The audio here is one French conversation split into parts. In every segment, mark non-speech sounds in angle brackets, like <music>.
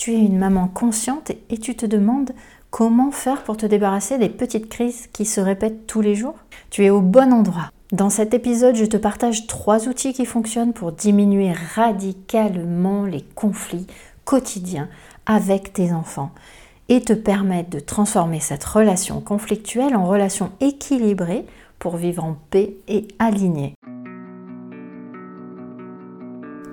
Tu es une maman consciente et tu te demandes comment faire pour te débarrasser des petites crises qui se répètent tous les jours Tu es au bon endroit. Dans cet épisode, je te partage trois outils qui fonctionnent pour diminuer radicalement les conflits quotidiens avec tes enfants et te permettre de transformer cette relation conflictuelle en relation équilibrée pour vivre en paix et alignée.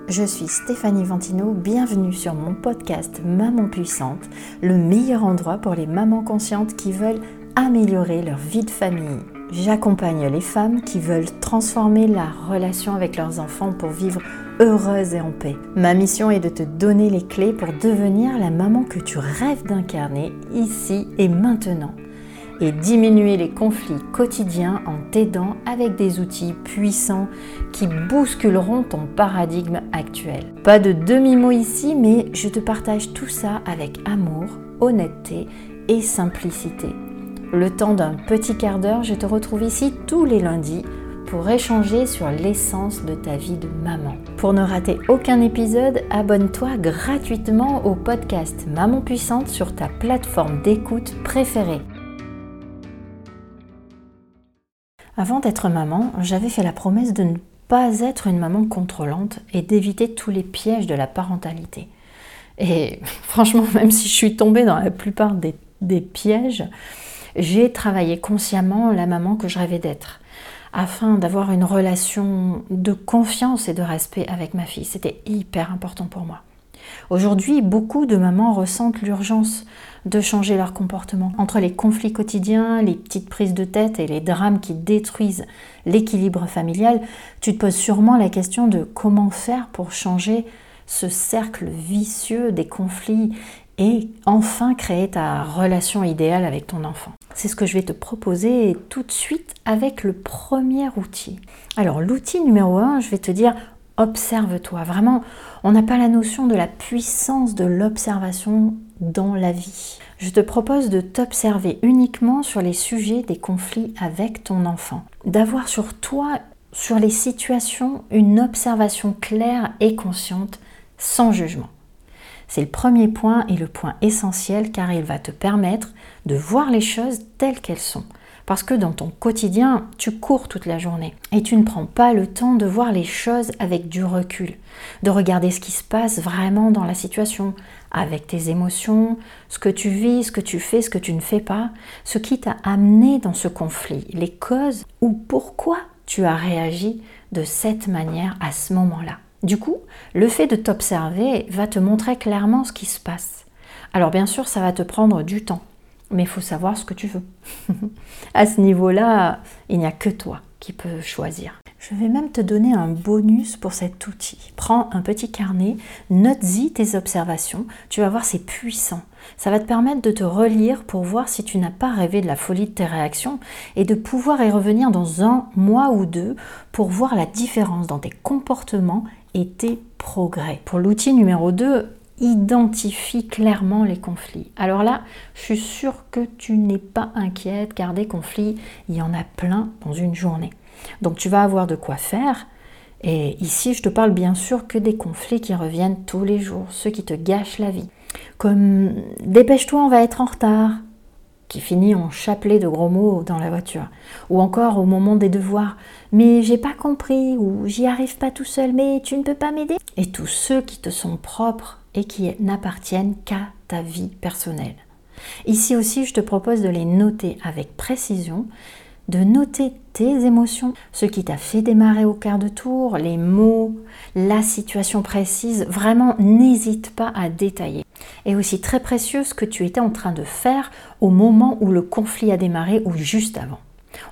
Je suis Stéphanie Ventino, bienvenue sur mon podcast Maman Puissante, le meilleur endroit pour les mamans conscientes qui veulent améliorer leur vie de famille. J'accompagne les femmes qui veulent transformer la relation avec leurs enfants pour vivre heureuses et en paix. Ma mission est de te donner les clés pour devenir la maman que tu rêves d'incarner ici et maintenant et diminuer les conflits quotidiens en t'aidant avec des outils puissants qui bousculeront ton paradigme actuel. Pas de demi-mot ici, mais je te partage tout ça avec amour, honnêteté et simplicité. Le temps d'un petit quart d'heure, je te retrouve ici tous les lundis pour échanger sur l'essence de ta vie de maman. Pour ne rater aucun épisode, abonne-toi gratuitement au podcast Maman Puissante sur ta plateforme d'écoute préférée. Avant d'être maman, j'avais fait la promesse de ne pas être une maman contrôlante et d'éviter tous les pièges de la parentalité. Et <laughs> franchement, même si je suis tombée dans la plupart des, pièges, j'ai travaillé consciemment la maman que je rêvais d'être afin d'avoir une relation de confiance et de respect avec ma fille. C'était hyper important pour moi. Aujourd'hui, beaucoup de mamans ressentent l'urgence de changer leur comportement. Entre les conflits quotidiens, les petites prises de tête et les drames qui détruisent l'équilibre familial, tu te poses sûrement la question de comment faire pour changer ce cercle vicieux des conflits et enfin créer ta relation idéale avec ton enfant. C'est ce que je vais te proposer tout de suite avec le premier outil. Alors l'outil numéro un, je vais te dire observe-toi. Vraiment, on n'a pas la notion de la puissance de l'observation dans la vie. Je te propose de t'observer uniquement sur les sujets des conflits avec ton enfant. D'avoir sur toi, sur les situations, une observation claire et consciente, sans jugement. C'est le premier point et le point essentiel car il va te permettre de voir les choses telles qu'elles sont parce que dans ton quotidien, tu cours toute la journée et tu ne prends pas le temps de voir les choses avec du recul, de regarder ce qui se passe vraiment dans la situation, avec tes émotions, ce que tu vis, ce que tu fais, ce que tu ne fais pas, ce qui t'a amené dans ce conflit, les causes ou pourquoi tu as réagi de cette manière à ce moment-là. Du coup, le fait de t'observer va te montrer clairement ce qui se passe. Alors bien sûr, ça va te prendre du temps mais il faut savoir ce que tu veux. <laughs> à ce niveau-là, il n'y a que toi qui peux choisir. Je vais même te donner un bonus pour cet outil. Prends un petit carnet, note-y tes observations, tu vas voir c'est puissant. Ça va te permettre de te relire pour voir si tu n'as pas rêvé de la folie de tes réactions et de pouvoir y revenir dans un mois ou deux pour voir la différence dans tes comportements et tes progrès. Pour l'outil numéro 2, identifie clairement les conflits. Alors là, je suis sûre que tu n'es pas inquiète car des conflits, il y en a plein dans une journée. Donc tu vas avoir de quoi faire. Et ici, je te parle bien sûr que des conflits qui reviennent tous les jours, ceux qui te gâchent la vie. Comme dépêche-toi, on va être en retard, qui finit en chapelet de gros mots dans la voiture. Ou encore au moment des devoirs, mais j'ai pas compris, ou j'y arrive pas tout seul, mais tu ne peux pas m'aider. Et tous ceux qui te sont propres et qui n'appartiennent qu'à ta vie personnelle. Ici aussi, je te propose de les noter avec précision, de noter tes émotions, ce qui t'a fait démarrer au quart de tour, les mots, la situation précise. Vraiment, n'hésite pas à détailler. Et aussi très précieux ce que tu étais en train de faire au moment où le conflit a démarré ou juste avant.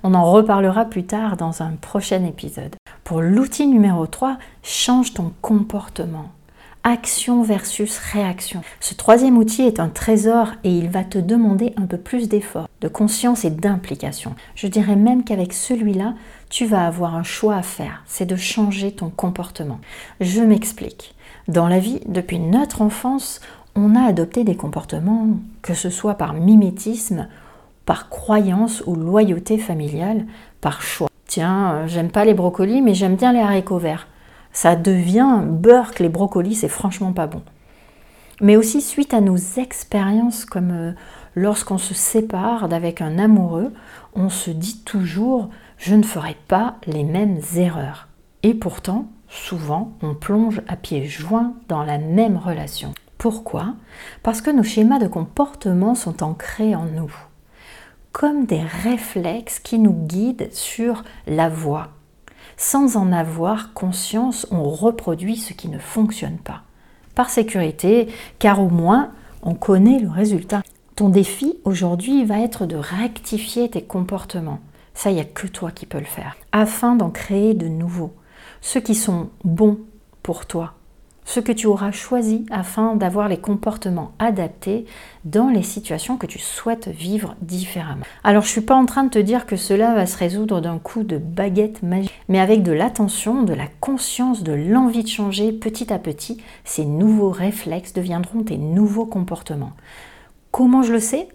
On en reparlera plus tard dans un prochain épisode. Pour l'outil numéro 3, change ton comportement action versus réaction. Ce troisième outil est un trésor et il va te demander un peu plus d'effort, de conscience et d'implication. Je dirais même qu'avec celui-là, tu vas avoir un choix à faire, c'est de changer ton comportement. Je m'explique. Dans la vie, depuis notre enfance, on a adopté des comportements, que ce soit par mimétisme, par croyance ou loyauté familiale, par choix. Tiens, euh, j'aime pas les brocolis, mais j'aime bien les haricots verts ça devient beurre les brocolis, c'est franchement pas bon. mais aussi suite à nos expériences comme euh, lorsqu'on se sépare d'avec un amoureux, on se dit toujours je ne ferai pas les mêmes erreurs. Et pourtant, souvent, on plonge à pieds joints dans la même relation. Pourquoi? Parce que nos schémas de comportement sont ancrés en nous, comme des réflexes qui nous guident sur la voie. Sans en avoir conscience, on reproduit ce qui ne fonctionne pas. Par sécurité, car au moins, on connaît le résultat. Ton défi aujourd'hui va être de rectifier tes comportements. Ça, il n'y a que toi qui peux le faire. Afin d'en créer de nouveaux. Ceux qui sont bons pour toi. Ceux que tu auras choisis afin d'avoir les comportements adaptés dans les situations que tu souhaites vivre différemment. Alors je ne suis pas en train de te dire que cela va se résoudre d'un coup de baguette magique, mais avec de l'attention, de la conscience, de l'envie de changer petit à petit, ces nouveaux réflexes deviendront tes nouveaux comportements. Comment je le sais?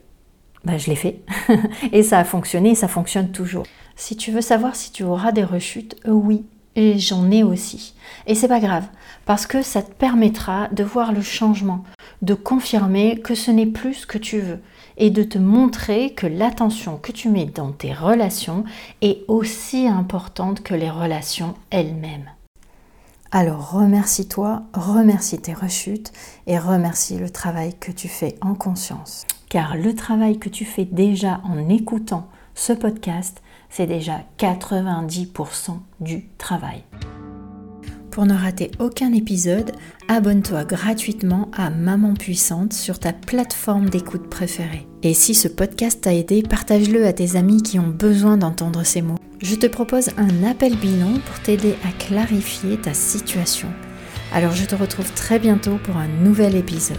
Ben, Je l'ai fait. <laughs> et ça a fonctionné et ça fonctionne toujours. Si tu veux savoir si tu auras des rechutes, euh, oui, et j'en ai aussi. Et c'est pas grave, parce que ça te permettra de voir le changement, de confirmer que ce n'est plus ce que tu veux, et de te montrer que l'attention que tu mets dans tes relations est aussi importante que les relations elles-mêmes. Alors remercie-toi, remercie tes rechutes et remercie le travail que tu fais en conscience. Car le travail que tu fais déjà en écoutant ce podcast, c'est déjà 90% du travail. Pour ne rater aucun épisode, abonne-toi gratuitement à Maman Puissante sur ta plateforme d'écoute préférée. Et si ce podcast t'a aidé, partage-le à tes amis qui ont besoin d'entendre ces mots. Je te propose un appel bilan pour t'aider à clarifier ta situation. Alors je te retrouve très bientôt pour un nouvel épisode.